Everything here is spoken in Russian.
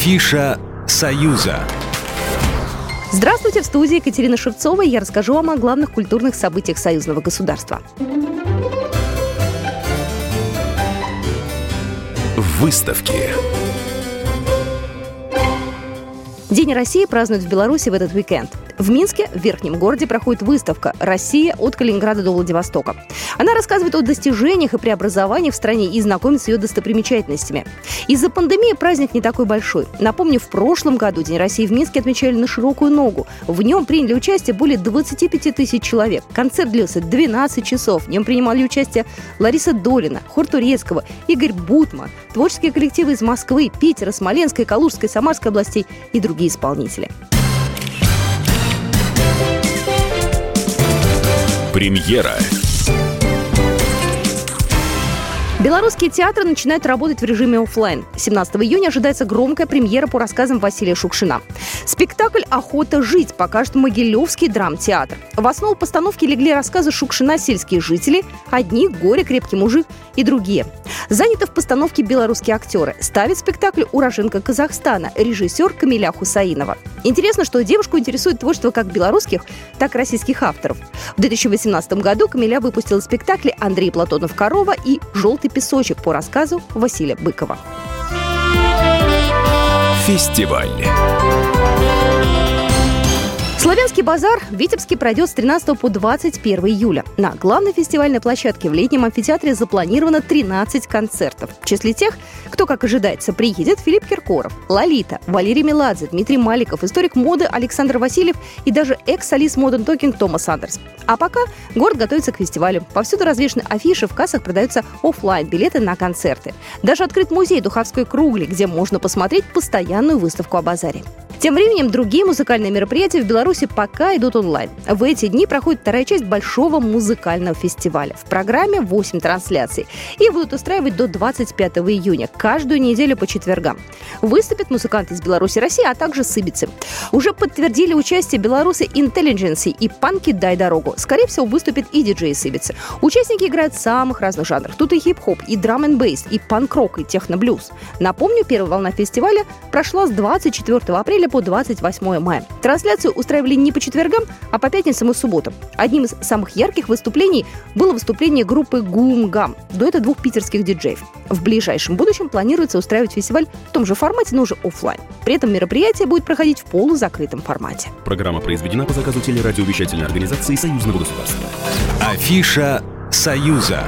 Афиша «Союза». Здравствуйте, в студии Екатерина Шевцова, я расскажу вам о главных культурных событиях союзного государства. Выставки. День России празднуют в Беларуси в этот уикенд. В Минске, в Верхнем городе, проходит выставка «Россия от Калининграда до Владивостока». Она рассказывает о достижениях и преобразованиях в стране и знакомит с ее достопримечательностями. Из-за пандемии праздник не такой большой. Напомню, в прошлом году День России в Минске отмечали на широкую ногу. В нем приняли участие более 25 тысяч человек. Концерт длился 12 часов. В нем принимали участие Лариса Долина, Хор Турецкого, Игорь Бутман, творческие коллективы из Москвы, Питера, Смоленской, Калужской, Самарской областей и другие исполнители. Премьера. Белорусские театры начинают работать в режиме офлайн. 17 июня ожидается громкая премьера по рассказам Василия Шукшина. Спектакль «Охота жить» покажет Могилевский драмтеатр. В основу постановки легли рассказы Шукшина «Сельские жители», «Одни», «Горе», «Крепкий мужик» и другие. Заняты в постановке белорусские актеры. Ставит спектакль уроженка Казахстана, режиссер Камиля Хусаинова. Интересно, что девушку интересует творчество как белорусских, так и российских авторов. В 2018 году Камиля выпустила спектакли «Андрей Платонов-Корова» и «Желтый песочек» по рассказу Василия Быкова. Фестиваль. Славянский базар в Витебске пройдет с 13 по 21 июля. На главной фестивальной площадке в летнем амфитеатре запланировано 13 концертов. В числе тех, кто, как ожидается, приедет Филипп Киркоров, Лолита, Валерий Меладзе, Дмитрий Маликов, историк моды Александр Васильев и даже экс-солист Modern Talking Томас Андерс. А пока город готовится к фестивалю. Повсюду развешаны афиши, в кассах продаются офлайн билеты на концерты. Даже открыт музей Духовской кругли, где можно посмотреть постоянную выставку о базаре. Тем временем другие музыкальные мероприятия в Беларуси пока идут онлайн. В эти дни проходит вторая часть большого музыкального фестиваля. В программе 8 трансляций. И будут устраивать до 25 июня, каждую неделю по четвергам. Выступят музыканты из Беларуси и России, а также сыбицы. Уже подтвердили участие белорусы Intelligence и панки «Дай дорогу». Скорее всего, выступят и диджеи сыбицы. Участники играют в самых разных жанрах. Тут и хип-хоп, и драм н бейс, и панк-рок, и техно-блюз. Напомню, первая волна фестиваля прошла с 24 апреля по 28 мая. Трансляцию устраивали не по четвергам, а по пятницам и субботам. Одним из самых ярких выступлений было выступление группы Гум-Гам, дуэта двух питерских диджеев. В ближайшем будущем планируется устраивать фестиваль в том же формате, но уже офлайн. При этом мероприятие будет проходить в полузакрытом формате. Программа произведена по заказу телерадиовещательной организации Союзного государства. Афиша «Союза».